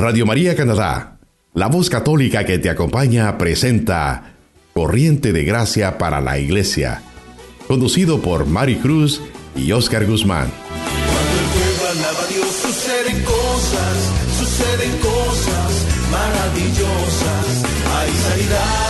Radio María Canadá, la voz católica que te acompaña, presenta Corriente de Gracia para la Iglesia, conducido por Mari Cruz y Oscar Guzmán. Cuando el pueblo alaba a Dios, suceden cosas, suceden cosas maravillosas. Hay sanidad,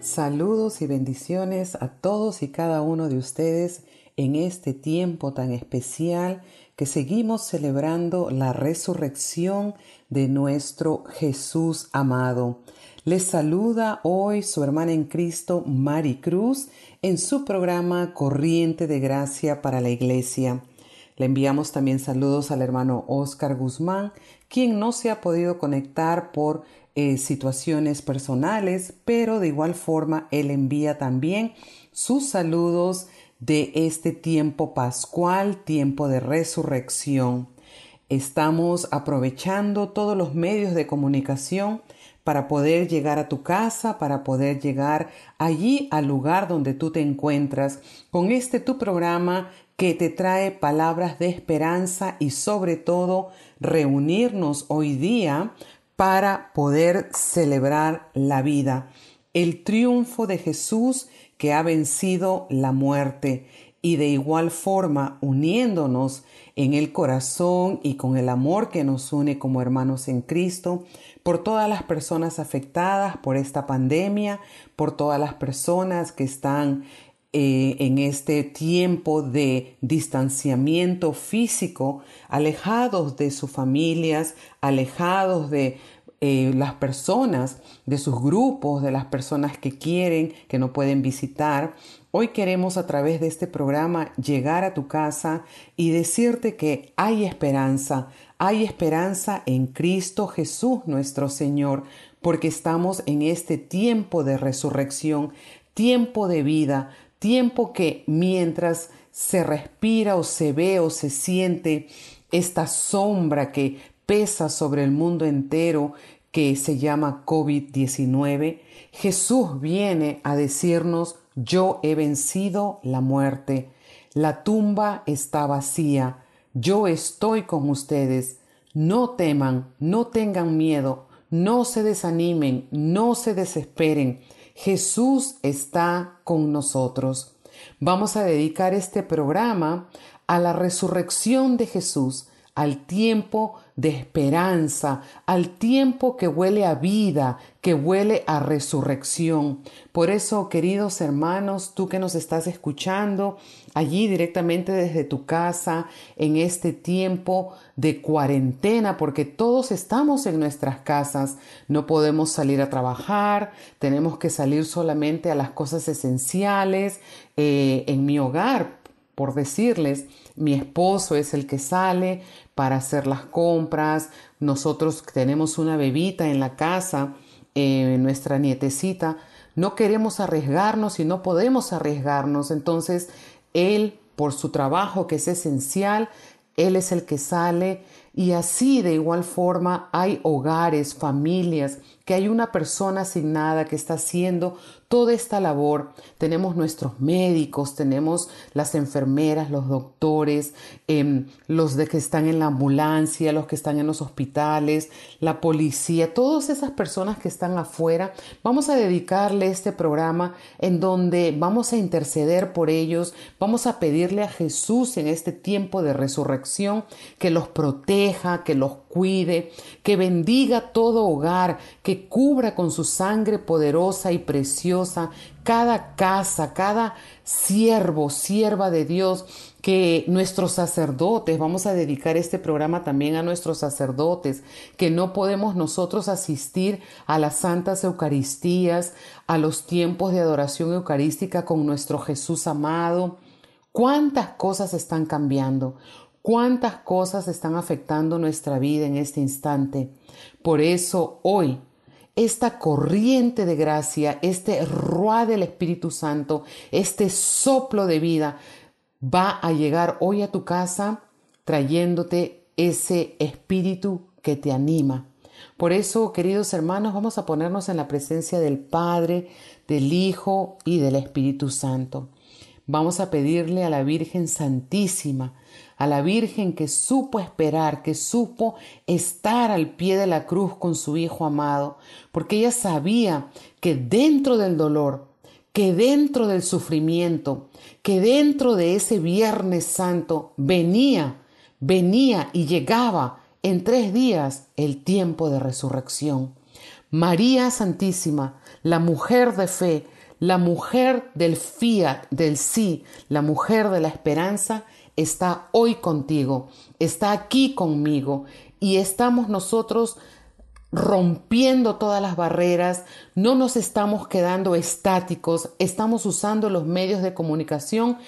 Saludos y bendiciones a todos y cada uno de ustedes en este tiempo tan especial que seguimos celebrando la resurrección de nuestro Jesús amado. Les saluda hoy su hermana en Cristo, Mari Cruz, en su programa Corriente de Gracia para la Iglesia. Le enviamos también saludos al hermano Oscar Guzmán, quien no se ha podido conectar por eh, situaciones personales, pero de igual forma él envía también sus saludos de este tiempo pascual, tiempo de resurrección. Estamos aprovechando todos los medios de comunicación para poder llegar a tu casa, para poder llegar allí al lugar donde tú te encuentras con este tu programa que te trae palabras de esperanza y sobre todo reunirnos hoy día para poder celebrar la vida, el triunfo de Jesús que ha vencido la muerte y de igual forma uniéndonos en el corazón y con el amor que nos une como hermanos en Cristo, por todas las personas afectadas por esta pandemia, por todas las personas que están eh, en este tiempo de distanciamiento físico, alejados de sus familias, alejados de eh, las personas, de sus grupos, de las personas que quieren, que no pueden visitar. Hoy queremos a través de este programa llegar a tu casa y decirte que hay esperanza, hay esperanza en Cristo Jesús nuestro Señor, porque estamos en este tiempo de resurrección, tiempo de vida, tiempo que mientras se respira o se ve o se siente esta sombra que pesa sobre el mundo entero que se llama COVID-19, Jesús viene a decirnos, yo he vencido la muerte, la tumba está vacía, yo estoy con ustedes, no teman, no tengan miedo, no se desanimen, no se desesperen, Jesús está con nosotros. Vamos a dedicar este programa a la resurrección de Jesús, al tiempo de esperanza, al tiempo que huele a vida, que huele a resurrección. Por eso, queridos hermanos, tú que nos estás escuchando allí directamente desde tu casa, en este tiempo de cuarentena, porque todos estamos en nuestras casas, no podemos salir a trabajar, tenemos que salir solamente a las cosas esenciales. Eh, en mi hogar, por decirles, mi esposo es el que sale para hacer las compras, nosotros tenemos una bebita en la casa, eh, nuestra nietecita, no queremos arriesgarnos y no podemos arriesgarnos, entonces él, por su trabajo que es esencial, él es el que sale. Y así de igual forma hay hogares, familias, que hay una persona asignada que está haciendo toda esta labor. Tenemos nuestros médicos, tenemos las enfermeras, los doctores, em, los de que están en la ambulancia, los que están en los hospitales, la policía, todas esas personas que están afuera. Vamos a dedicarle este programa en donde vamos a interceder por ellos, vamos a pedirle a Jesús en este tiempo de resurrección que los proteja, que los cuide, que bendiga todo hogar, que cubra con su sangre poderosa y preciosa cada casa, cada siervo, sierva de Dios, que nuestros sacerdotes, vamos a dedicar este programa también a nuestros sacerdotes, que no podemos nosotros asistir a las santas Eucaristías, a los tiempos de adoración eucarística con nuestro Jesús amado. ¿Cuántas cosas están cambiando? ¿Cuántas cosas están afectando nuestra vida en este instante? Por eso hoy esta corriente de gracia, este ruá del Espíritu Santo, este soplo de vida, va a llegar hoy a tu casa trayéndote ese espíritu que te anima. Por eso, queridos hermanos, vamos a ponernos en la presencia del Padre, del Hijo y del Espíritu Santo. Vamos a pedirle a la Virgen Santísima, a la Virgen que supo esperar, que supo estar al pie de la cruz con su Hijo amado, porque ella sabía que dentro del dolor, que dentro del sufrimiento, que dentro de ese Viernes Santo venía, venía y llegaba en tres días el tiempo de resurrección. María Santísima, la mujer de fe, la mujer del fiat, del sí, la mujer de la esperanza, está hoy contigo, está aquí conmigo y estamos nosotros rompiendo todas las barreras, no nos estamos quedando estáticos, estamos usando los medios de comunicación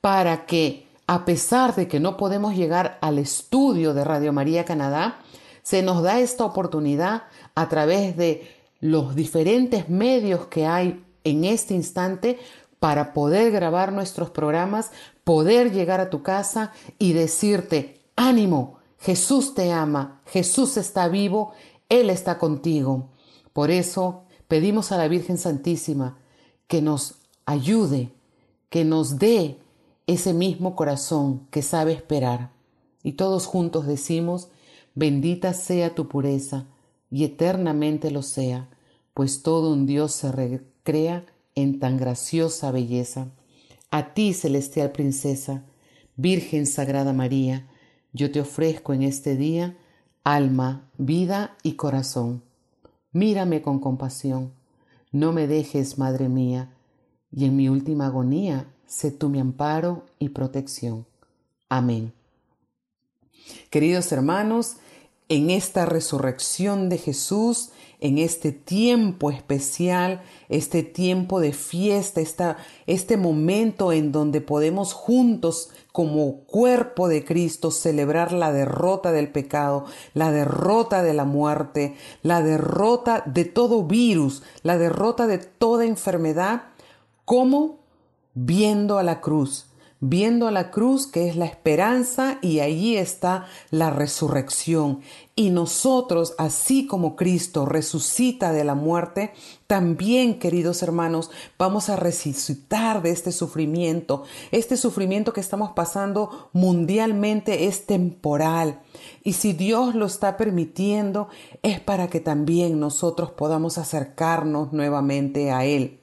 para que, a pesar de que no podemos llegar al estudio de Radio María Canadá, se nos da esta oportunidad a través de los diferentes medios que hay en este instante para poder grabar nuestros programas, poder llegar a tu casa y decirte, ánimo, Jesús te ama, Jesús está vivo él está contigo. Por eso pedimos a la Virgen Santísima que nos ayude, que nos dé ese mismo corazón que sabe esperar. Y todos juntos decimos, bendita sea tu pureza, y eternamente lo sea, pues todo un Dios se recrea en tan graciosa belleza. A ti, celestial princesa, Virgen Sagrada María, yo te ofrezco en este día alma, vida y corazón. Mírame con compasión, no me dejes, Madre mía, y en mi última agonía sé tú mi amparo y protección. Amén. Queridos hermanos, en esta resurrección de Jesús, en este tiempo especial, este tiempo de fiesta, esta, este momento en donde podemos juntos como cuerpo de Cristo celebrar la derrota del pecado, la derrota de la muerte, la derrota de todo virus, la derrota de toda enfermedad, como viendo a la cruz, viendo a la cruz que es la esperanza y allí está la resurrección. Y nosotros, así como Cristo resucita de la muerte, también, queridos hermanos, vamos a resucitar de este sufrimiento. Este sufrimiento que estamos pasando mundialmente es temporal. Y si Dios lo está permitiendo, es para que también nosotros podamos acercarnos nuevamente a Él.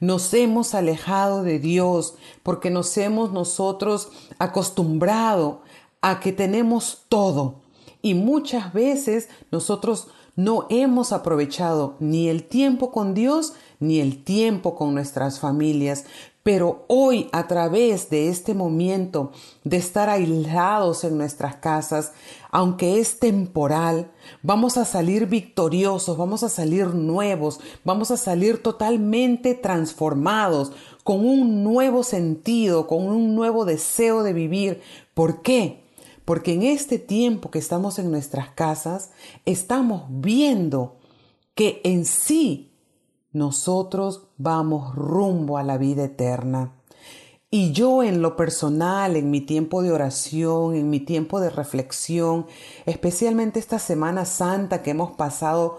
Nos hemos alejado de Dios porque nos hemos nosotros acostumbrado a que tenemos todo y muchas veces nosotros no hemos aprovechado ni el tiempo con Dios ni el tiempo con nuestras familias. Pero hoy, a través de este momento de estar aislados en nuestras casas, aunque es temporal, vamos a salir victoriosos, vamos a salir nuevos, vamos a salir totalmente transformados, con un nuevo sentido, con un nuevo deseo de vivir. ¿Por qué? Porque en este tiempo que estamos en nuestras casas, estamos viendo que en sí nosotros vamos rumbo a la vida eterna. Y yo en lo personal, en mi tiempo de oración, en mi tiempo de reflexión, especialmente esta Semana Santa que hemos pasado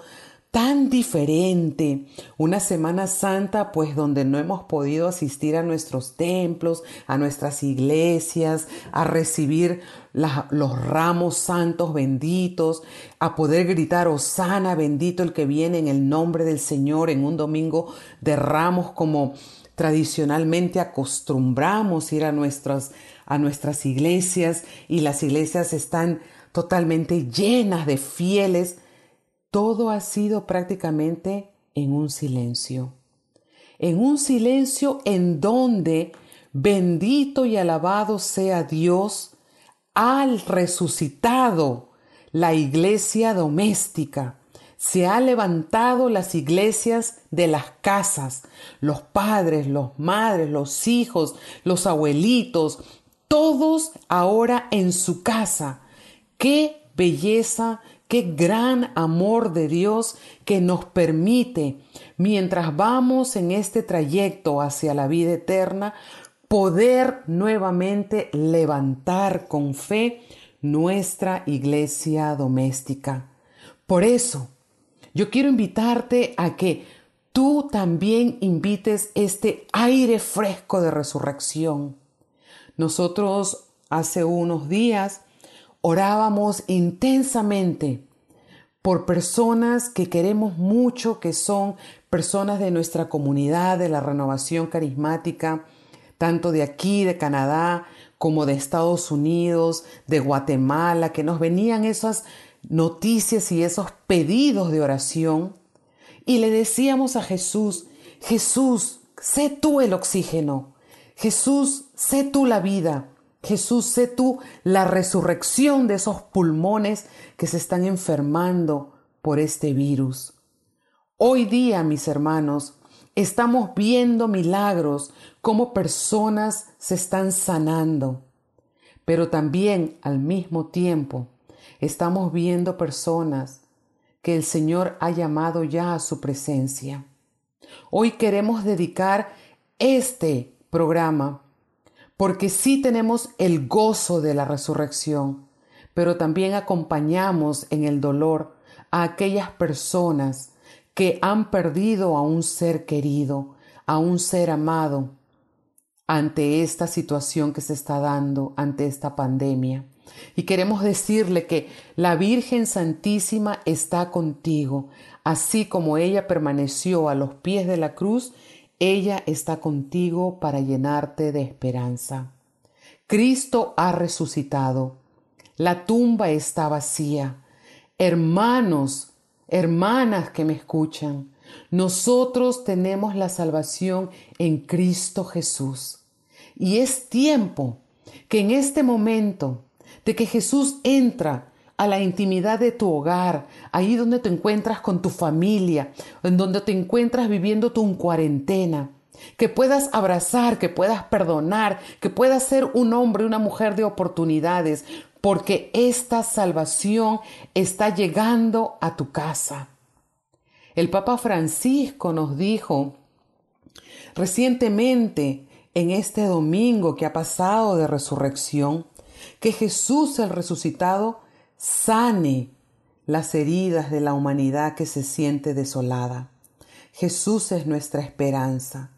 tan diferente. Una Semana Santa pues donde no hemos podido asistir a nuestros templos, a nuestras iglesias, a recibir los ramos santos benditos, a poder gritar, Osana bendito el que viene en el nombre del Señor en un domingo de ramos como tradicionalmente acostumbramos ir a nuestras, a nuestras iglesias y las iglesias están totalmente llenas de fieles, todo ha sido prácticamente en un silencio. En un silencio en donde, bendito y alabado sea Dios, al resucitado la iglesia doméstica. Se ha levantado las iglesias de las casas, los padres, los madres, los hijos, los abuelitos, todos ahora en su casa. Qué belleza, qué gran amor de Dios que nos permite, mientras vamos en este trayecto hacia la vida eterna, poder nuevamente levantar con fe nuestra iglesia doméstica. Por eso, yo quiero invitarte a que tú también invites este aire fresco de resurrección. Nosotros hace unos días orábamos intensamente por personas que queremos mucho, que son personas de nuestra comunidad, de la renovación carismática, tanto de aquí, de Canadá, como de Estados Unidos, de Guatemala, que nos venían esas noticias y esos pedidos de oración. Y le decíamos a Jesús, Jesús, sé tú el oxígeno, Jesús, sé tú la vida, Jesús, sé tú la resurrección de esos pulmones que se están enfermando por este virus. Hoy día, mis hermanos, estamos viendo milagros, como personas se están sanando, pero también al mismo tiempo estamos viendo personas que el Señor ha llamado ya a su presencia. Hoy queremos dedicar este programa porque sí tenemos el gozo de la resurrección, pero también acompañamos en el dolor a aquellas personas que han perdido a un ser querido, a un ser amado, ante esta situación que se está dando, ante esta pandemia. Y queremos decirle que la Virgen Santísima está contigo, así como ella permaneció a los pies de la cruz ella está contigo para llenarte de esperanza. Cristo ha resucitado. La tumba está vacía. Hermanos, hermanas que me escuchan, nosotros tenemos la salvación en Cristo Jesús. Y es tiempo que en este momento de que Jesús entra a la intimidad de tu hogar, ahí donde te encuentras con tu familia, en donde te encuentras viviendo tu cuarentena. Que puedas abrazar, que puedas perdonar, que puedas ser un hombre, una mujer de oportunidades, porque esta salvación está llegando a tu casa. El Papa Francisco nos dijo recientemente, en este domingo que ha pasado de resurrección, que Jesús el resucitado sane las heridas de la humanidad que se siente desolada. Jesús es nuestra esperanza.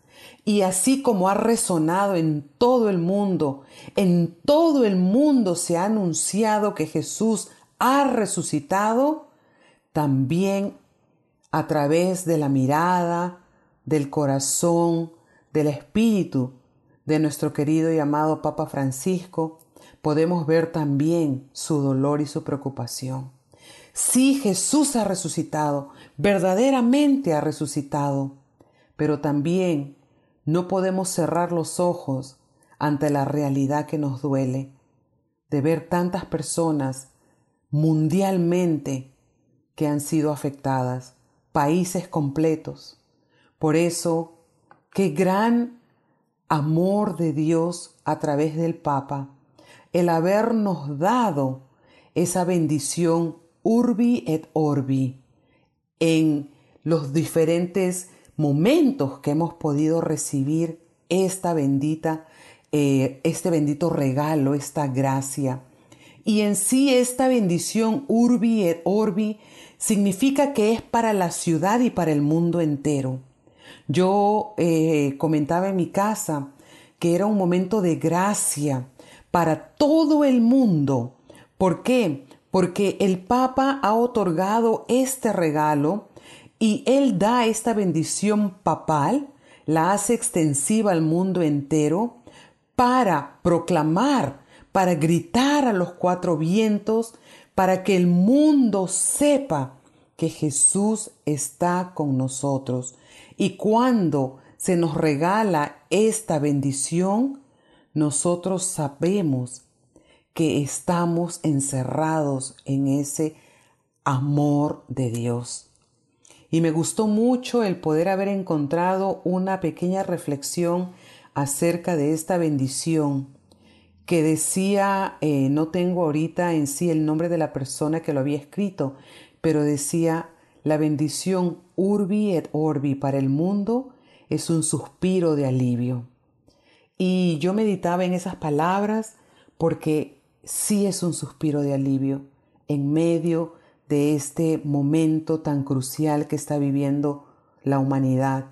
Y así como ha resonado en todo el mundo, en todo el mundo se ha anunciado que Jesús ha resucitado, también a través de la mirada, del corazón, del espíritu de nuestro querido y amado Papa Francisco, podemos ver también su dolor y su preocupación. Sí, Jesús ha resucitado, verdaderamente ha resucitado, pero también no podemos cerrar los ojos ante la realidad que nos duele de ver tantas personas mundialmente que han sido afectadas, países completos. Por eso, qué gran amor de Dios a través del Papa el habernos dado esa bendición urbi et orbi en los diferentes momentos que hemos podido recibir esta bendita, eh, este bendito regalo, esta gracia. Y en sí esta bendición urbi et orbi significa que es para la ciudad y para el mundo entero. Yo eh, comentaba en mi casa que era un momento de gracia, para todo el mundo. ¿Por qué? Porque el Papa ha otorgado este regalo y él da esta bendición papal, la hace extensiva al mundo entero para proclamar, para gritar a los cuatro vientos, para que el mundo sepa que Jesús está con nosotros. Y cuando se nos regala esta bendición, nosotros sabemos que estamos encerrados en ese amor de Dios. Y me gustó mucho el poder haber encontrado una pequeña reflexión acerca de esta bendición que decía, eh, no tengo ahorita en sí el nombre de la persona que lo había escrito, pero decía, la bendición urbi et orbi para el mundo es un suspiro de alivio. Y yo meditaba en esas palabras porque sí es un suspiro de alivio en medio de este momento tan crucial que está viviendo la humanidad.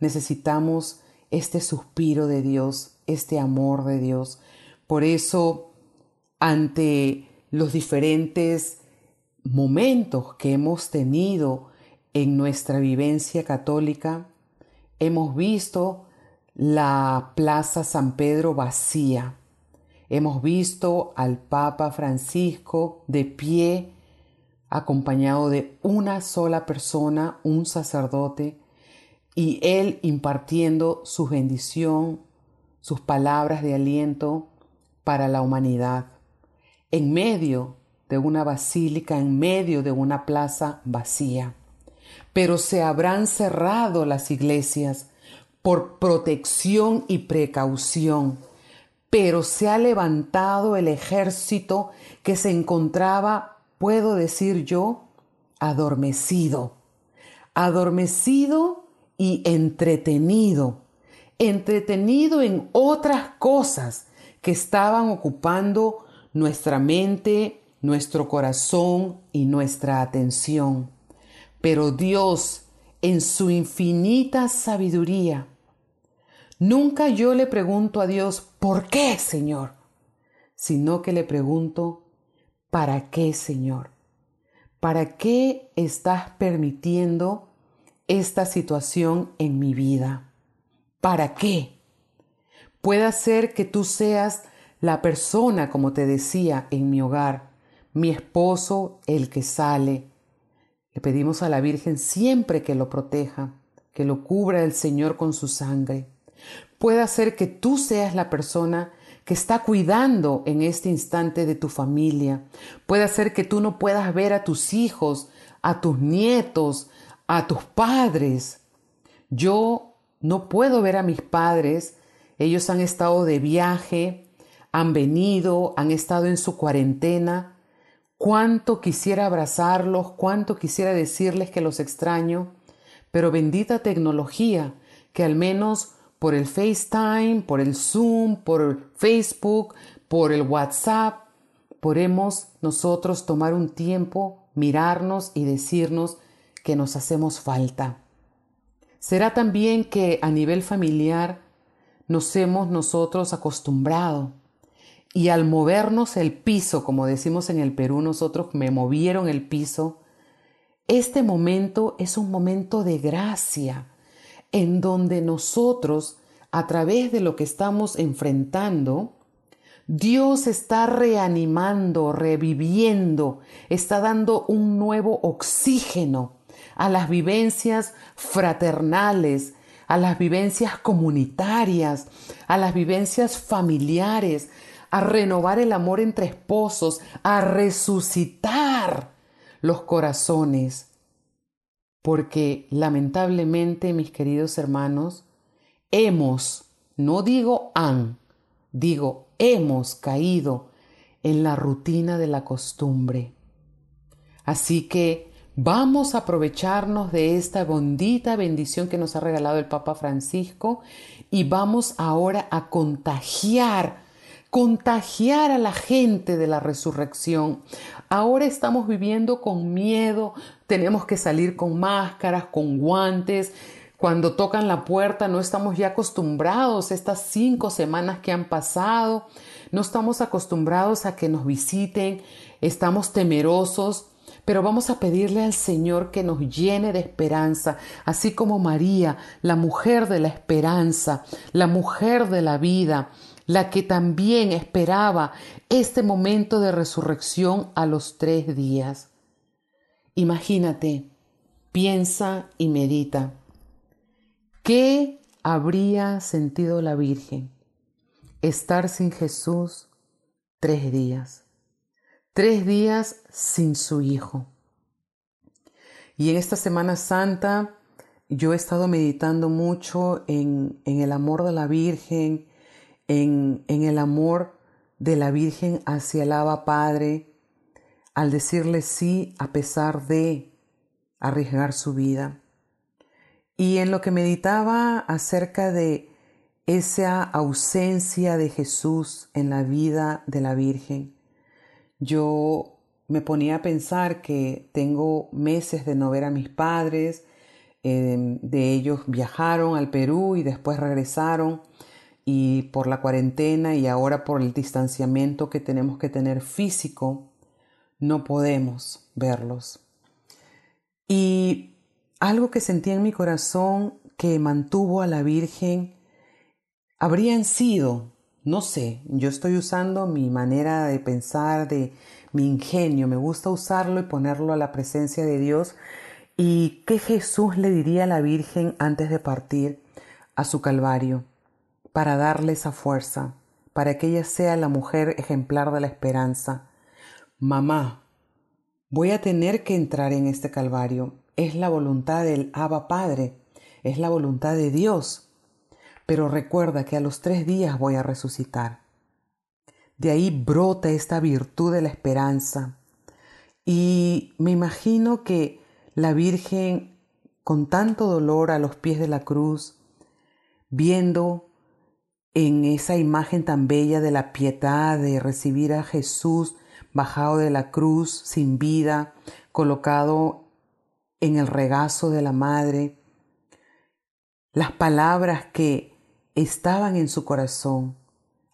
Necesitamos este suspiro de Dios, este amor de Dios. Por eso, ante los diferentes momentos que hemos tenido en nuestra vivencia católica, hemos visto la Plaza San Pedro vacía. Hemos visto al Papa Francisco de pie, acompañado de una sola persona, un sacerdote, y él impartiendo su bendición, sus palabras de aliento para la humanidad, en medio de una basílica, en medio de una plaza vacía. Pero se habrán cerrado las iglesias por protección y precaución, pero se ha levantado el ejército que se encontraba, puedo decir yo, adormecido, adormecido y entretenido, entretenido en otras cosas que estaban ocupando nuestra mente, nuestro corazón y nuestra atención. Pero Dios, en su infinita sabiduría, nunca yo le pregunto a Dios, ¿por qué, Señor? Sino que le pregunto, ¿para qué, Señor? ¿Para qué estás permitiendo esta situación en mi vida? ¿Para qué? Puede ser que tú seas la persona, como te decía, en mi hogar, mi esposo, el que sale. Le pedimos a la Virgen siempre que lo proteja, que lo cubra el Señor con su sangre. Puede ser que tú seas la persona que está cuidando en este instante de tu familia. Puede ser que tú no puedas ver a tus hijos, a tus nietos, a tus padres. Yo no puedo ver a mis padres. Ellos han estado de viaje, han venido, han estado en su cuarentena. Cuánto quisiera abrazarlos, cuánto quisiera decirles que los extraño, pero bendita tecnología que al menos por el FaceTime, por el Zoom, por Facebook, por el WhatsApp, podemos nosotros tomar un tiempo, mirarnos y decirnos que nos hacemos falta. Será también que a nivel familiar nos hemos nosotros acostumbrado y al movernos el piso, como decimos en el Perú, nosotros me movieron el piso, este momento es un momento de gracia en donde nosotros, a través de lo que estamos enfrentando, Dios está reanimando, reviviendo, está dando un nuevo oxígeno a las vivencias fraternales, a las vivencias comunitarias, a las vivencias familiares, a renovar el amor entre esposos, a resucitar los corazones. Porque lamentablemente, mis queridos hermanos, hemos, no digo han, digo hemos caído en la rutina de la costumbre. Así que Vamos a aprovecharnos de esta bondita bendición que nos ha regalado el Papa Francisco y vamos ahora a contagiar, contagiar a la gente de la resurrección. Ahora estamos viviendo con miedo, tenemos que salir con máscaras, con guantes. Cuando tocan la puerta no estamos ya acostumbrados, estas cinco semanas que han pasado, no estamos acostumbrados a que nos visiten, estamos temerosos pero vamos a pedirle al Señor que nos llene de esperanza, así como María, la mujer de la esperanza, la mujer de la vida, la que también esperaba este momento de resurrección a los tres días. Imagínate, piensa y medita. ¿Qué habría sentido la Virgen? Estar sin Jesús tres días. Tres días sin su Hijo. Y en esta Semana Santa yo he estado meditando mucho en, el amor de la Virgen, en, el amor de la Virgen hacia el Abba Padre, al decirle sí a pesar de arriesgar su vida. Y en lo que meditaba acerca de esa ausencia de Jesús en la vida de la Virgen, yo me ponía a pensar que tengo meses de no ver a mis padres, Em, de ellos viajaron al Perú y después regresaron y por la cuarentena y ahora por el distanciamiento que tenemos que tener físico, no podemos verlos. Y algo que sentí en mi corazón que mantuvo a la Virgen habrían sido, no sé, yo estoy usando mi manera de pensar, de mi ingenio, me gusta usarlo y ponerlo a la presencia de Dios ¿Y qué Jesús le diría a la Virgen antes de partir a su Calvario para darle esa fuerza, para que ella sea la mujer ejemplar de la esperanza? Mamá, voy a tener que entrar en este Calvario. Es la voluntad del Abba Padre, es la voluntad de Dios. Pero recuerda que a los tres días voy a resucitar. De ahí brota esta virtud de la esperanza. Y me imagino que la Virgen con tanto dolor a los pies de la cruz, viendo en esa imagen tan bella de la piedad de recibir a Jesús bajado de la cruz sin vida, colocado en el regazo de la madre, las palabras que estaban en su corazón,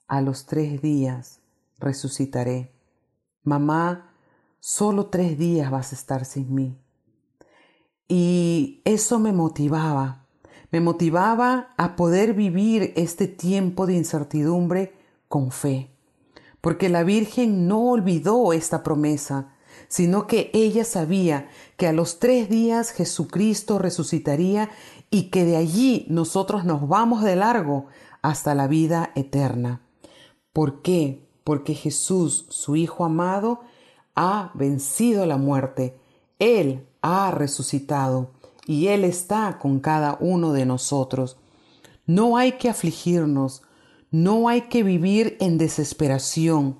a los tres días resucitaré. Mamá, solo tres días vas a estar sin mí. Y eso me motivaba, me motivaba a poder vivir este tiempo de incertidumbre con fe, porque la Virgen no olvidó esta promesa, sino que ella sabía que a los tres días Jesucristo resucitaría y que de allí nosotros nos vamos de largo hasta la vida eterna. ¿Por qué? Porque Jesús, su Hijo amado, ha vencido la muerte. Él ha resucitado y Él está con cada uno de nosotros. No hay que afligirnos, no hay que vivir en desesperación.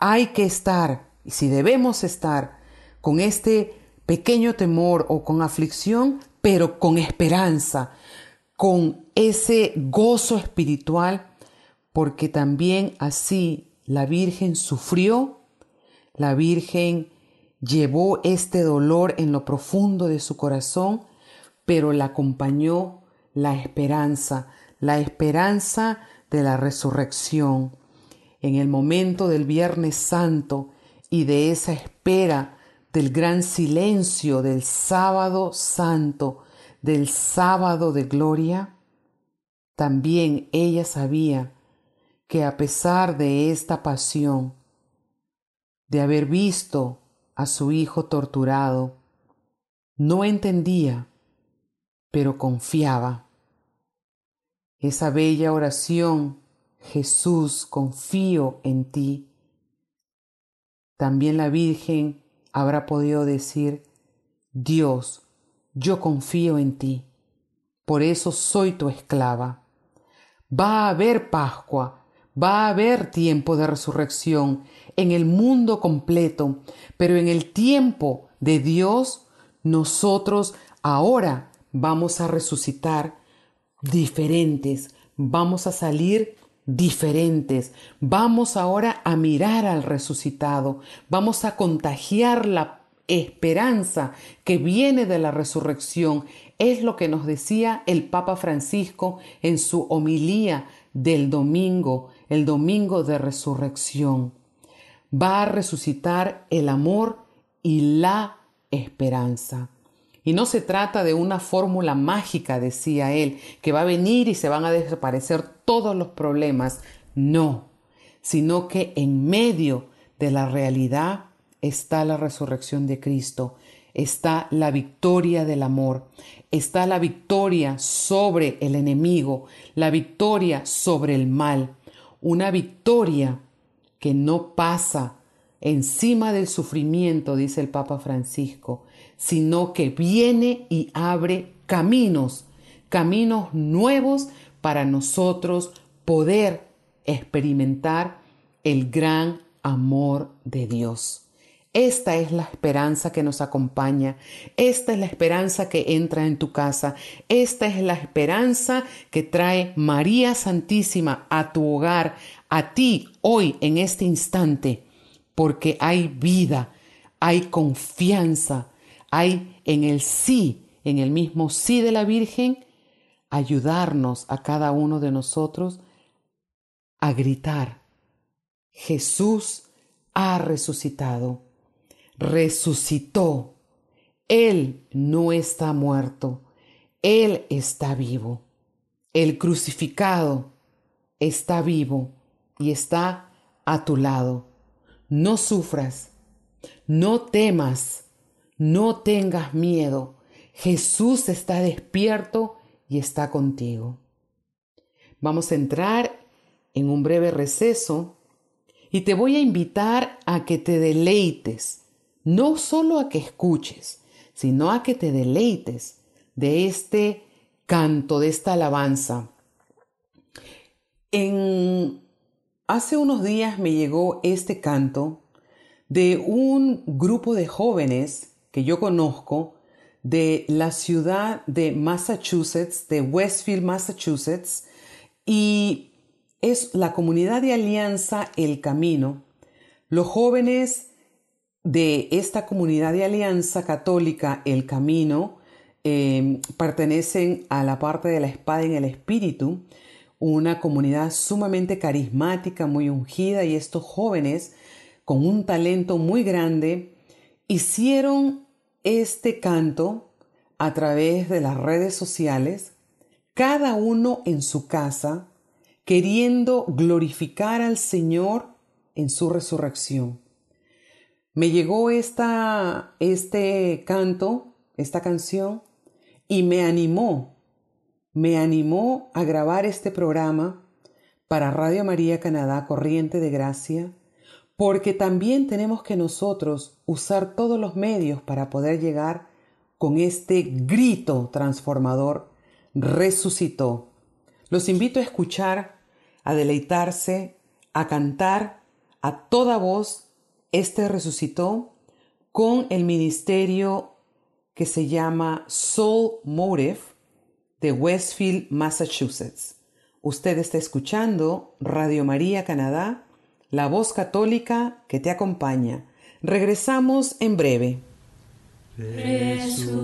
Hay que estar, y si debemos estar, con este pequeño temor o con aflicción, pero con esperanza, con ese gozo espiritual, porque también así la Virgen sufrió, la Virgen llevó este dolor en lo profundo de su corazón, pero la acompañó la esperanza, la esperanza de la resurrección. En el momento del Viernes Santo y de esa espera del gran silencio del sábado santo, del sábado de gloria, también ella sabía que a pesar de esta pasión, de haber visto a su hijo torturado. No entendía, pero confiaba. Esa bella oración, Jesús, confío en ti. También la Virgen habrá podido decir, Dios, yo confío en ti, por eso soy tu esclava. Va a haber Pascua, Va a haber tiempo de resurrección en el mundo completo, pero en el tiempo de Dios, nosotros ahora vamos a resucitar diferentes, vamos a salir diferentes, vamos ahora a mirar al resucitado, vamos a contagiar la esperanza que viene de la resurrección. Es lo que nos decía el Papa Francisco en su homilía del domingo el domingo de resurrección. Va a resucitar el amor y la esperanza. Y no se trata de una fórmula mágica, decía él, que va a venir y se van a desaparecer todos los problemas. No, sino que en medio de la realidad está la resurrección de Cristo, está la victoria del amor, está la victoria sobre el enemigo, la victoria sobre el mal, una victoria que no pasa encima del sufrimiento, dice el Papa Francisco, sino que viene y abre caminos, caminos nuevos para nosotros poder experimentar el gran amor de Dios. Esta es la esperanza que nos acompaña, esta es la esperanza que entra en tu casa, esta es la esperanza que trae María Santísima a tu hogar, a ti hoy en este instante, porque hay vida, hay confianza, hay en el sí, en el mismo sí de la Virgen, ayudarnos a cada uno de nosotros a gritar, Jesús ha resucitado resucitó. Él no está muerto, Él está vivo. El crucificado está vivo y está a tu lado. No sufras, no temas, no tengas miedo. Jesús está despierto y está contigo. Vamos a entrar en un breve receso y te voy a invitar a que te deleites no solo a que escuches, sino a que te deleites de este canto, de esta alabanza. En, hace unos días me llegó este canto de un grupo de jóvenes que yo conozco de la ciudad de Massachusetts, de Westfield, Massachusetts, y es la comunidad de alianza El Camino. Los jóvenes de esta comunidad de alianza católica, el camino, em, pertenecen a la parte de la espada en el espíritu, una comunidad sumamente carismática, muy ungida, y estos jóvenes, con un talento muy grande, hicieron este canto a través de las redes sociales, cada uno en su casa, queriendo glorificar al Señor en su resurrección. Me llegó esta, este canto, esta canción, y me animó, me animó a grabar este programa para Radio María Canadá Corriente de Gracia, porque también tenemos que nosotros usar todos los medios para poder llegar con este grito transformador, resucitó. Los invito a escuchar, a deleitarse, a cantar a toda voz este resucitó con el ministerio que se llama Soul Motive de Westfield, Massachusetts. Usted está escuchando Radio María Canadá, la voz católica que te acompaña. Regresamos en breve. Resucitó.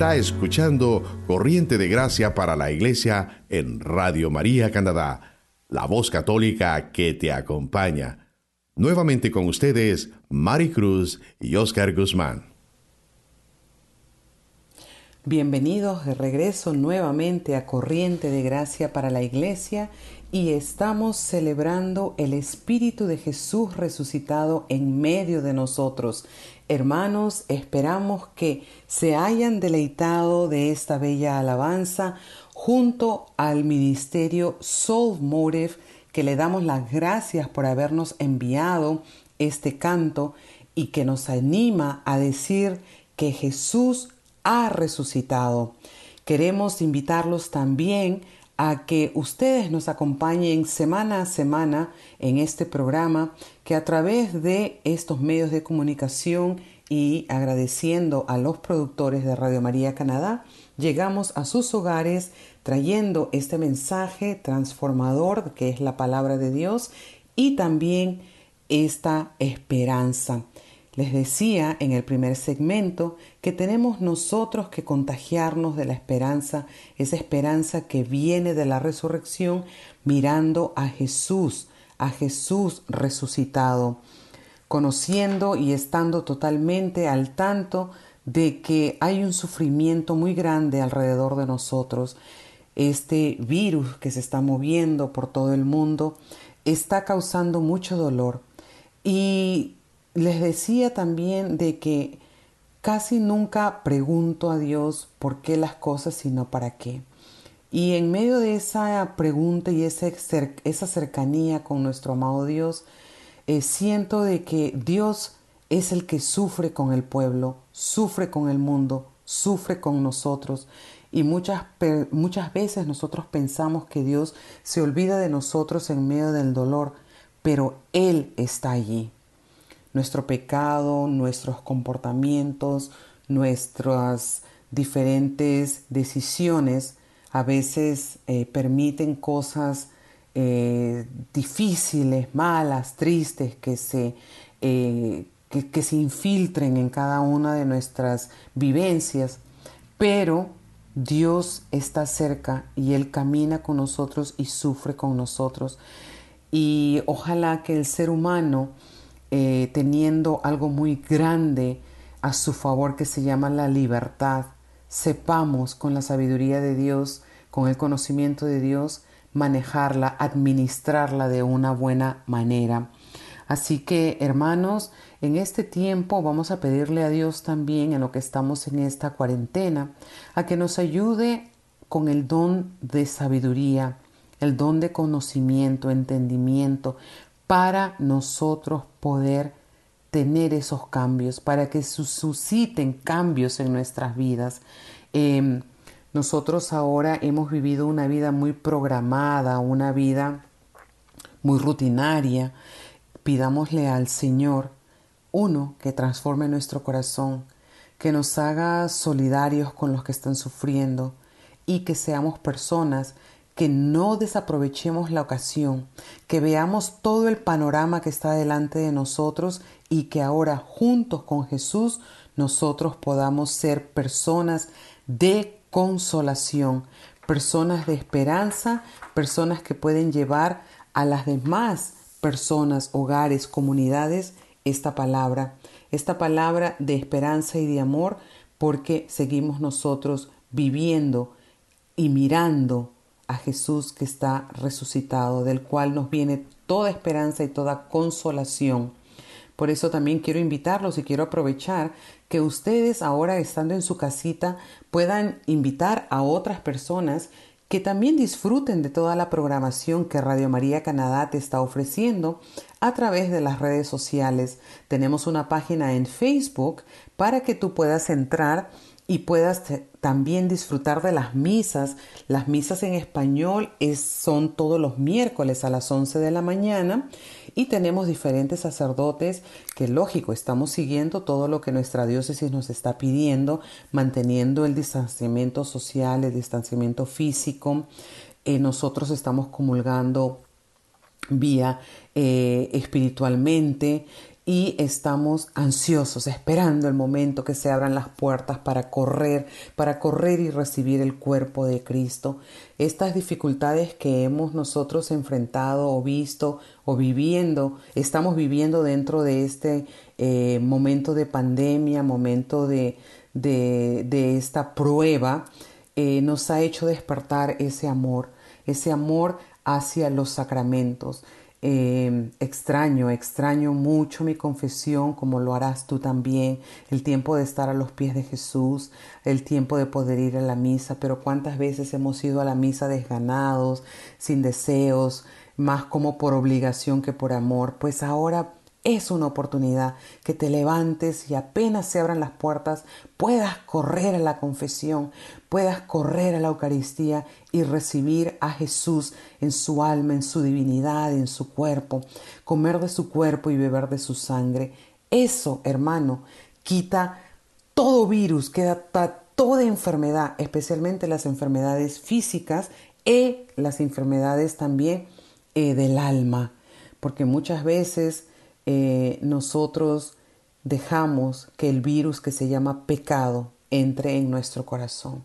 Está escuchando Corriente de Gracia para la Iglesia en Radio María Canadá, la voz católica que te acompaña. Nuevamente con ustedes, Mari Cruz y Oscar Guzmán. Bienvenidos de regreso nuevamente a Corriente de Gracia para la Iglesia y estamos celebrando el Espíritu de Jesús resucitado en medio de nosotros. Hermanos, esperamos que se hayan deleitado de esta bella alabanza junto al ministerio Soul Motive, que le damos las gracias por habernos enviado este canto y que nos anima a decir que Jesús ha resucitado. Queremos invitarlos también a que ustedes nos acompañen semana a semana en este programa que a través de estos medios de comunicación y agradeciendo a los productores de Radio María Canadá, llegamos a sus hogares trayendo este mensaje transformador que es la palabra de Dios y también esta esperanza. Les decía en el primer segmento que tenemos nosotros que contagiarnos de la esperanza, esa esperanza que viene de la resurrección mirando a Jesús, a Jesús resucitado, conociendo y estando totalmente al tanto de que hay un sufrimiento muy grande alrededor de nosotros. Este virus que se está moviendo por todo el mundo está causando mucho dolor y les decía también de que casi nunca pregunto a Dios por qué las cosas, sino para qué. Y en medio de esa pregunta y esa, cercanía con nuestro amado Dios, eh, siento de que Dios es el que sufre con el pueblo, sufre con el mundo, sufre con nosotros. Y muchas, muchas veces nosotros pensamos que Dios se olvida de nosotros en medio del dolor, pero Él está allí nuestro pecado, nuestros comportamientos, nuestras diferentes decisiones a veces eh, permiten cosas eh, difíciles, malas, tristes, que se, eh, que se infiltren en cada una de nuestras vivencias, pero Dios está cerca y Él camina con nosotros y sufre con nosotros. Y ojalá que el ser humano eh, teniendo algo muy grande a su favor que se llama la libertad, sepamos con la sabiduría de Dios, con el conocimiento de Dios, manejarla, administrarla de una buena manera. Así que, hermanos, en este tiempo vamos a pedirle a Dios también, en lo que estamos en esta cuarentena, a que nos ayude con el don de sabiduría, el don de conocimiento, entendimiento, para nosotros poder tener esos cambios, para que susciten cambios en nuestras vidas. Em, nosotros ahora hemos vivido una vida muy programada, una vida muy rutinaria. Pidámosle al Señor, uno, que transforme nuestro corazón, que nos haga solidarios con los que están sufriendo y que seamos personas que no desaprovechemos la ocasión, que veamos todo el panorama que está delante de nosotros y que ahora juntos con Jesús nosotros podamos ser personas de consolación, personas de esperanza, personas que pueden llevar a las demás personas, hogares, comunidades esta palabra, esta palabra de esperanza y de amor porque seguimos nosotros viviendo y mirando a Jesús que está resucitado, del cual nos viene toda esperanza y toda consolación. Por eso también quiero invitarlos y quiero aprovechar que ustedes ahora estando en su casita puedan invitar a otras personas que también disfruten de toda la programación que Radio María Canadá te está ofreciendo a través de las redes sociales. Tenemos una página en Facebook para que tú puedas entrar y puedas también disfrutar de las misas. Las misas en español es, son todos los miércoles a las 11 de la mañana y tenemos diferentes sacerdotes que lógico estamos siguiendo todo lo que nuestra diócesis nos está pidiendo, manteniendo el distanciamiento social, el distanciamiento físico. Eh, nosotros estamos comulgando vía eh, espiritualmente y estamos ansiosos, esperando el momento que se abran las puertas para correr, para correr y recibir el cuerpo de Cristo. Estas dificultades que hemos nosotros enfrentado o visto o viviendo, estamos viviendo dentro de este eh, momento de pandemia, momento de, de, esta prueba, eh, nos ha hecho despertar ese amor, ese amor hacia los sacramentos. Eh, extraño, extraño mucho mi confesión, como lo harás tú también, el tiempo de estar a los pies de Jesús, el tiempo de poder ir a la misa, pero cuántas veces hemos ido a la misa desganados, sin deseos, más como por obligación que por amor, pues ahora es una oportunidad que te levantes y apenas se abran las puertas puedas correr a la confesión, puedas correr a la Eucaristía y recibir a Jesús en su alma, en su divinidad, en su cuerpo, comer de su cuerpo y beber de su sangre. Eso, hermano, quita todo virus, queda toda enfermedad, especialmente las enfermedades físicas y las enfermedades también eh, del alma, porque muchas veces eh, nosotros dejamos que el virus que se llama pecado entre en nuestro corazón.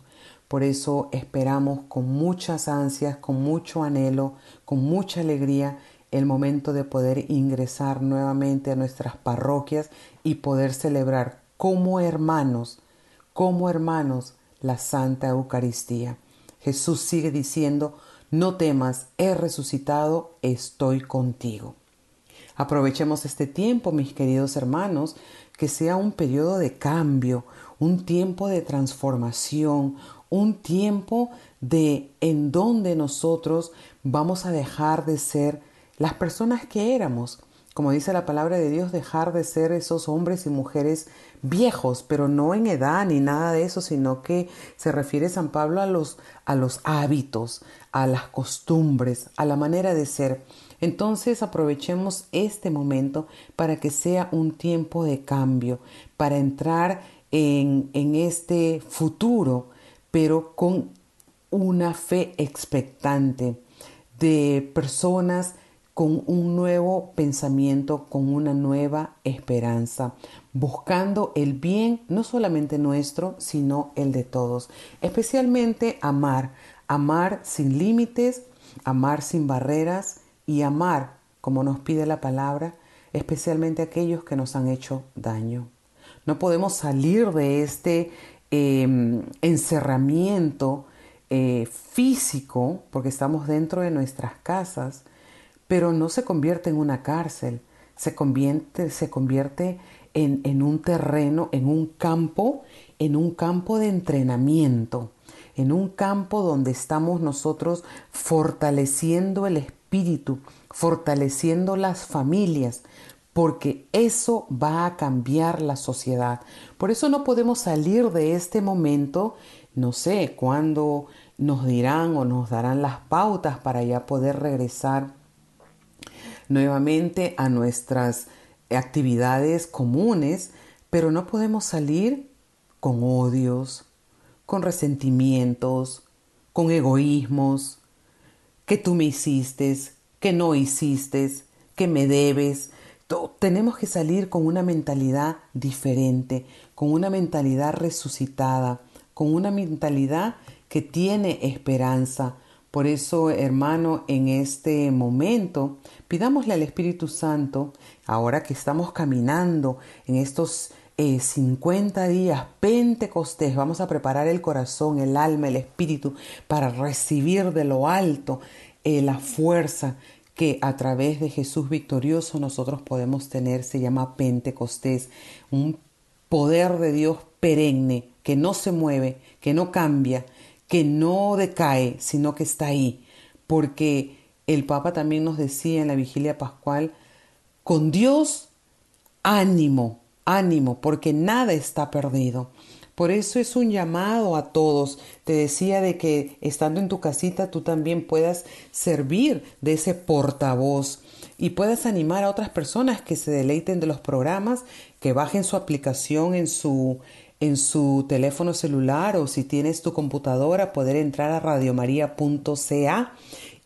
Por eso esperamos con muchas ansias, con mucho anhelo, con mucha alegría el momento de poder ingresar nuevamente a nuestras parroquias y poder celebrar como hermanos, como hermanos, la Santa Eucaristía. Jesús sigue diciendo, no temas, he resucitado, estoy contigo. Aprovechemos este tiempo, mis queridos hermanos, que sea un periodo de cambio, un tiempo de transformación, un tiempo de en donde nosotros vamos a dejar de ser las personas que éramos. Como dice la palabra de Dios, dejar de ser esos hombres y mujeres viejos, pero no en edad ni nada de eso, sino que se refiere San Pablo a los, a los hábitos, a las costumbres, a la manera de ser. Entonces aprovechemos este momento para que sea un tiempo de cambio, para entrar en, en este futuro, pero con una fe expectante de personas con un nuevo pensamiento, con una nueva esperanza, buscando el bien no solamente nuestro, sino el de todos. Especialmente amar, amar sin límites, amar sin barreras, y amar, como nos pide la palabra, especialmente aquellos que nos han hecho daño. No podemos salir de este em, encerramiento eh, físico, porque estamos dentro de nuestras casas, pero no se convierte en una cárcel, se convierte, se convierte en, en un terreno, en un campo, en un campo de entrenamiento, en un campo donde estamos nosotros fortaleciendo el espíritu fortaleciendo las familias, porque eso va a cambiar la sociedad. Por eso no podemos salir de este momento, no sé cuándo nos dirán o nos darán las pautas para ya poder regresar nuevamente a nuestras actividades comunes, pero no podemos salir con odios, con resentimientos, con egoísmos, que tú me hiciste, que no hiciste, que me debes. Tenemos que salir con una mentalidad diferente, con una mentalidad resucitada, con una mentalidad que tiene esperanza. Por eso, hermano, en este momento, pidámosle al Espíritu Santo, ahora que estamos caminando en estos 50 eh, días Pentecostés, vamos a preparar el corazón, el alma, el espíritu para recibir de lo alto eh, la fuerza que a través de Jesús victorioso nosotros podemos tener. Se llama Pentecostés, un poder de Dios perenne que no se mueve, que no cambia, que no decae, sino que está ahí. Porque el Papa también nos decía en la vigilia pascual, con Dios, ánimo, ánimo, porque nada está perdido. Por eso es un llamado a todos. Te decía de que estando en tu casita tú también puedas servir de ese portavoz y puedas animar a otras personas que se deleiten de los programas, que bajen su aplicación en su en su teléfono celular o si tienes tu computadora poder entrar a radiomaria.ca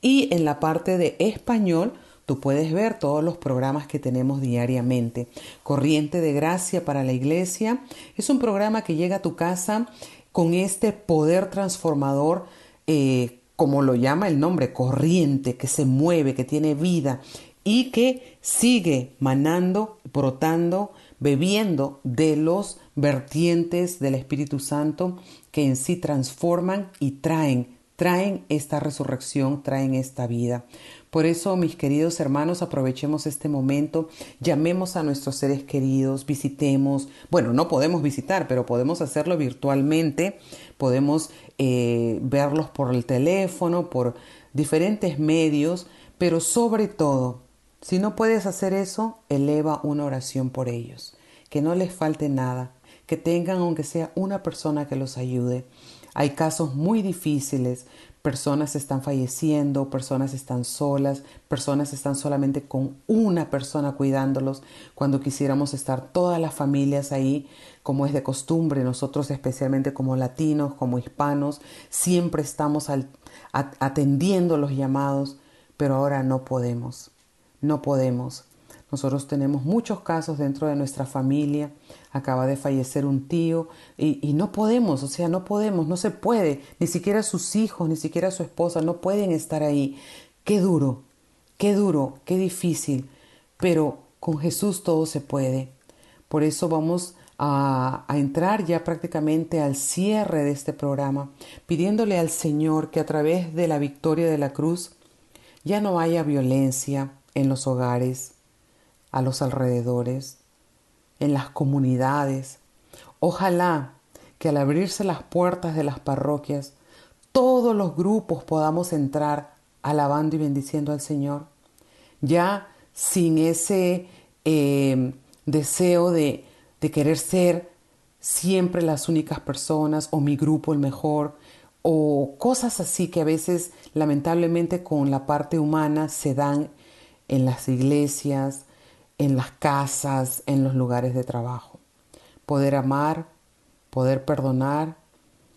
y en la parte de español tú puedes ver todos los programas que tenemos diariamente. Corriente de Gracia para la Iglesia es un programa que llega a tu casa con este poder transformador, eh, como lo llama el nombre, corriente, que se mueve, que tiene vida y que sigue manando, brotando, bebiendo de los vertientes del Espíritu Santo que en sí transforman y traen, traen esta resurrección, traen esta vida. Por eso, mis queridos hermanos, aprovechemos este momento, llamemos a nuestros seres queridos, visitemos, bueno, no podemos visitar, pero podemos hacerlo virtualmente, podemos eh, verlos por el teléfono, por diferentes medios, pero sobre todo, si no puedes hacer eso, eleva una oración por ellos, que no les falte nada, que tengan aunque sea una persona que los ayude. Hay casos muy difíciles, personas están falleciendo, personas están solas, personas están solamente con una persona cuidándolos, cuando quisiéramos estar todas las familias ahí, como es de costumbre, nosotros especialmente como latinos, como hispanos, siempre estamos atendiendo los llamados, pero ahora no podemos, no podemos. Nosotros tenemos muchos casos dentro de nuestra familia. Acaba de fallecer un tío y, no podemos, o sea, no podemos, no se puede. Ni siquiera sus hijos, ni siquiera su esposa no pueden estar ahí. Qué duro, qué duro, qué difícil. Pero con Jesús todo se puede. Por eso vamos a, entrar ya prácticamente al cierre de este programa, pidiéndole al Señor que a través de la victoria de la cruz ya no haya violencia en los hogares, a los alrededores, en las comunidades. Ojalá que al abrirse las puertas de las parroquias, todos los grupos podamos entrar alabando y bendiciendo al Señor, ya sin ese eh, deseo de, de querer ser siempre las únicas personas o mi grupo el mejor o cosas así que a veces lamentablemente con la parte humana se dan en las iglesias, en las casas, en los lugares de trabajo. Poder amar, poder perdonar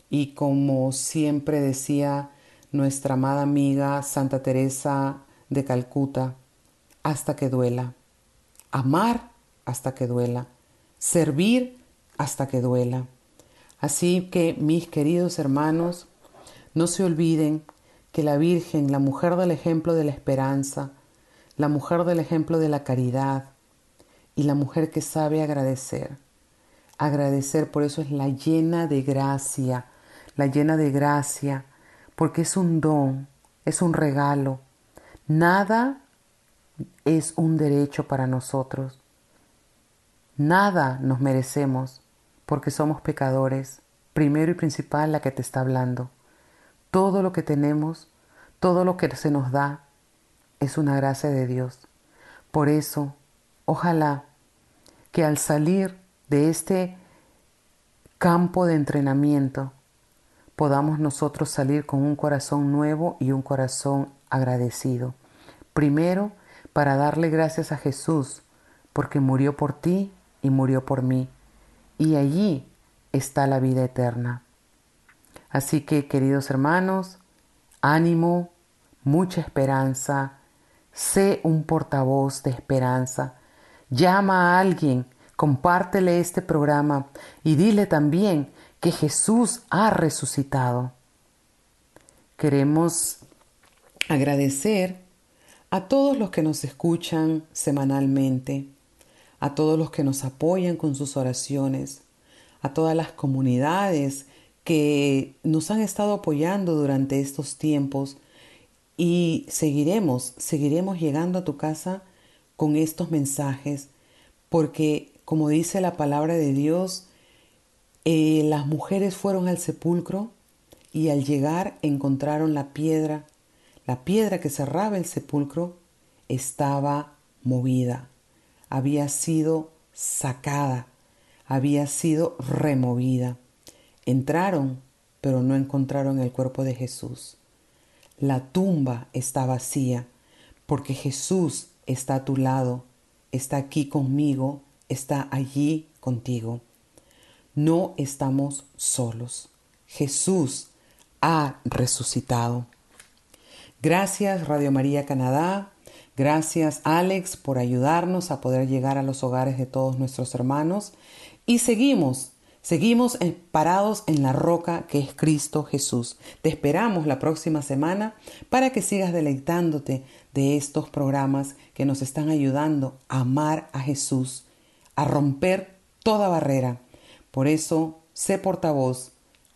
y como siempre decía nuestra amada amiga Santa Teresa de Calcuta, hasta que duela. Amar hasta que duela. Servir hasta que duela. Así que mis queridos hermanos, no se olviden que la Virgen, la mujer del ejemplo de la esperanza, la mujer del ejemplo de la caridad, y la mujer que sabe agradecer. Agradecer, por eso es la llena de gracia, la llena de gracia, porque es un don, es un regalo. Nada es un derecho para nosotros. Nada nos merecemos porque somos pecadores, primero y principal la que te está hablando. Todo lo que tenemos, todo lo que se nos da, es una gracia de Dios. Por eso, Ojalá que al salir de este campo de entrenamiento podamos nosotros salir con un corazón nuevo y un corazón agradecido. Primero, para darle gracias a Jesús, porque murió por ti y murió por mí. Y allí está la vida eterna. Así que, queridos hermanos, ánimo, mucha esperanza, sé un portavoz de esperanza Llama a alguien, compártele este programa y dile también que Jesús ha resucitado. Queremos agradecer a todos los que nos escuchan semanalmente, a todos los que nos apoyan con sus oraciones, a todas las comunidades que nos han estado apoyando durante estos tiempos y seguiremos, seguiremos llegando a tu casa con estos mensajes, porque como dice la palabra de Dios, eh, las mujeres fueron al sepulcro y al llegar encontraron la piedra, la piedra que cerraba el sepulcro estaba movida, había sido sacada, había sido removida. Entraron, pero no encontraron el cuerpo de Jesús. La tumba está vacía, porque Jesús está a tu lado, está aquí conmigo, está allí contigo. No estamos solos. Jesús ha resucitado. Gracias Radio María Canadá, Gracias Alex por ayudarnos a poder llegar a los hogares de todos nuestros hermanos. Y seguimos, seguimos parados en la roca que es Cristo Jesús. Te esperamos la próxima semana para que sigas deleitándote de estos programas que nos están ayudando a amar a Jesús, a romper toda barrera. Por eso, sé portavoz,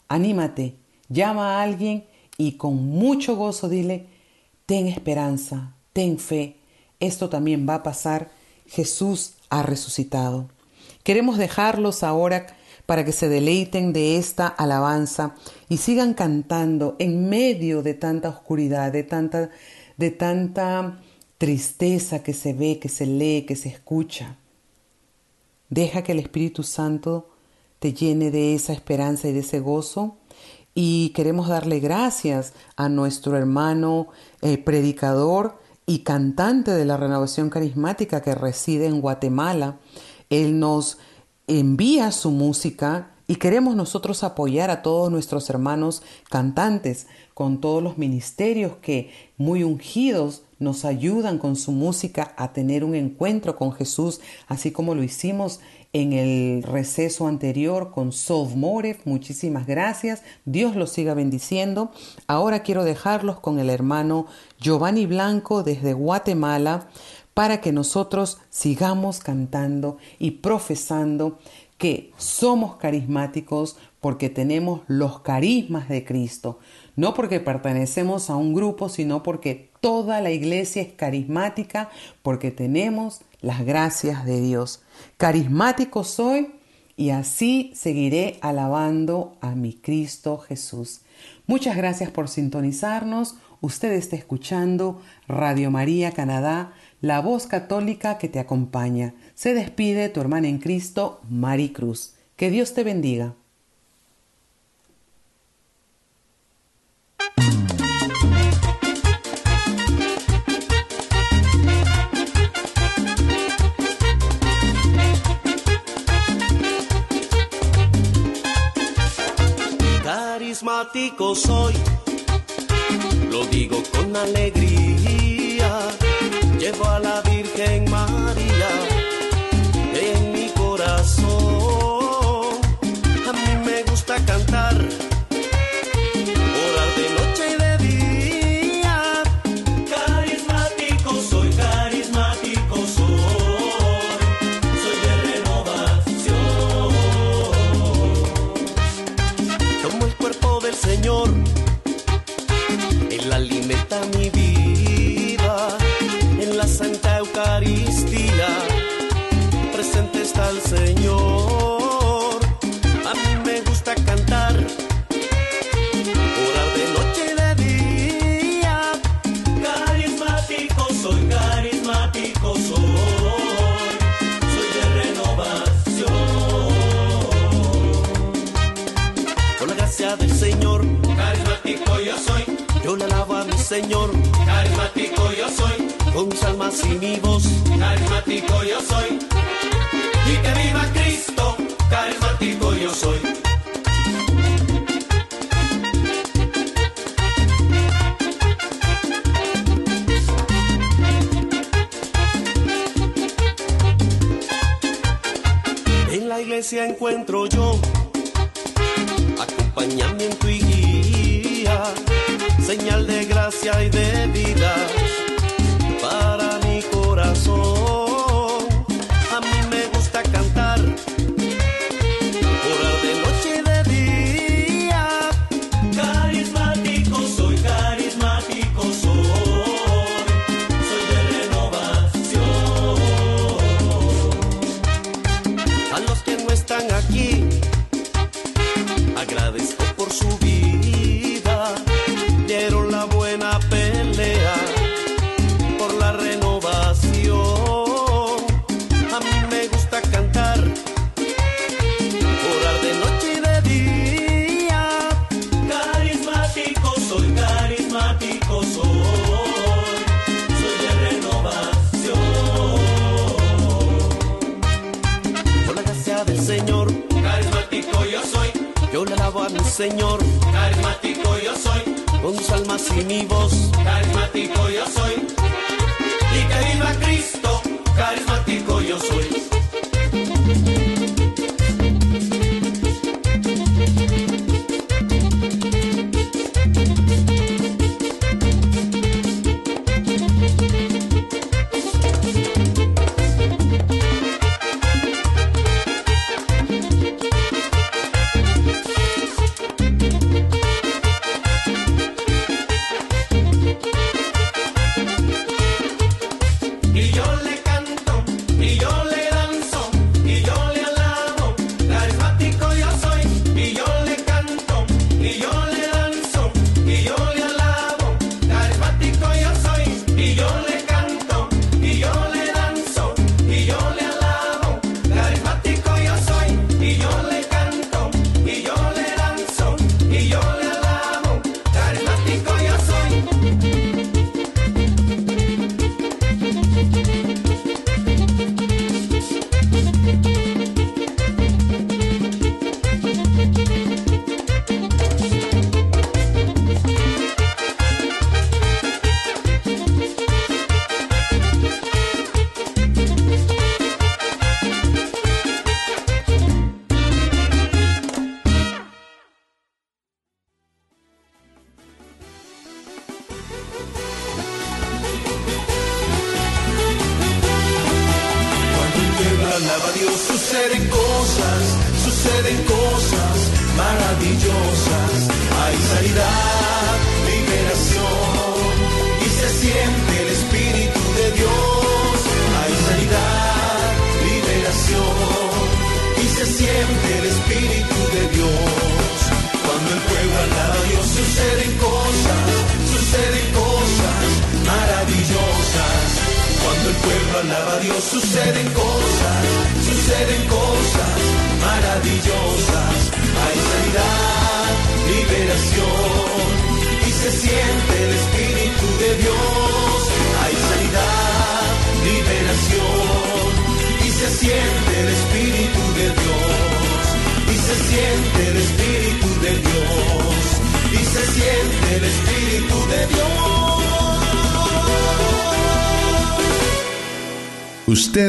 anímate, llama a alguien y con mucho gozo dile, ten esperanza, ten fe, esto también va a pasar, Jesús ha resucitado. Queremos dejarlos ahora para que se deleiten de esta alabanza y sigan cantando en medio de tanta oscuridad, de tanta, de tanta tristeza que se ve, que se lee, que se escucha. Deja que el Espíritu Santo te llene de esa esperanza y de ese gozo. Y queremos darle gracias a nuestro hermano eh, predicador y cantante de la renovación carismática que reside en Guatemala. Él nos envía su música y queremos nosotros apoyar a todos nuestros hermanos cantantes con todos los ministerios que muy ungidos nos ayudan con su música a tener un encuentro con Jesús, así como lo hicimos en el receso anterior con Morev. Muchísimas gracias. Dios los siga bendiciendo. Ahora quiero dejarlos con el hermano Giovanni Blanco desde Guatemala para que nosotros sigamos cantando y profesando que somos carismáticos porque tenemos los carismas de Cristo, no porque pertenecemos a un grupo, sino porque toda la iglesia es carismática, porque tenemos las gracias de Dios. Carismático soy y así seguiré alabando a mi Cristo Jesús. Muchas gracias por sintonizarnos. Usted está escuchando Radio María Canadá, la voz católica que te acompaña. Se despide tu hermana en Cristo, Mari Cruz. Que Dios te bendiga. Carismático soy, lo digo con alegría, llevo a la Virgen María